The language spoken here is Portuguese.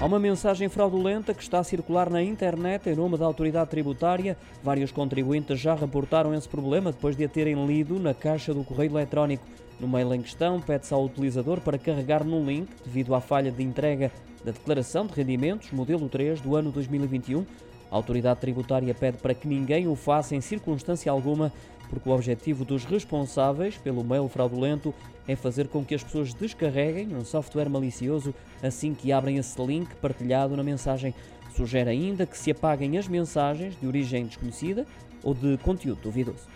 Há uma mensagem fraudulenta que está a circular na internet em nome da autoridade tributária. Vários contribuintes já reportaram esse problema depois de a terem lido na caixa do correio eletrónico. No mail em questão, pede-se ao utilizador para carregar no link devido à falha de entrega da declaração de rendimentos modelo 3 do ano 2021. A autoridade tributária pede para que ninguém o faça em circunstância alguma, porque o objetivo dos responsáveis pelo mail fraudulento é fazer com que as pessoas descarreguem um software malicioso assim que abrem esse link partilhado na mensagem. Sugere ainda que se apaguem as mensagens de origem desconhecida ou de conteúdo duvidoso.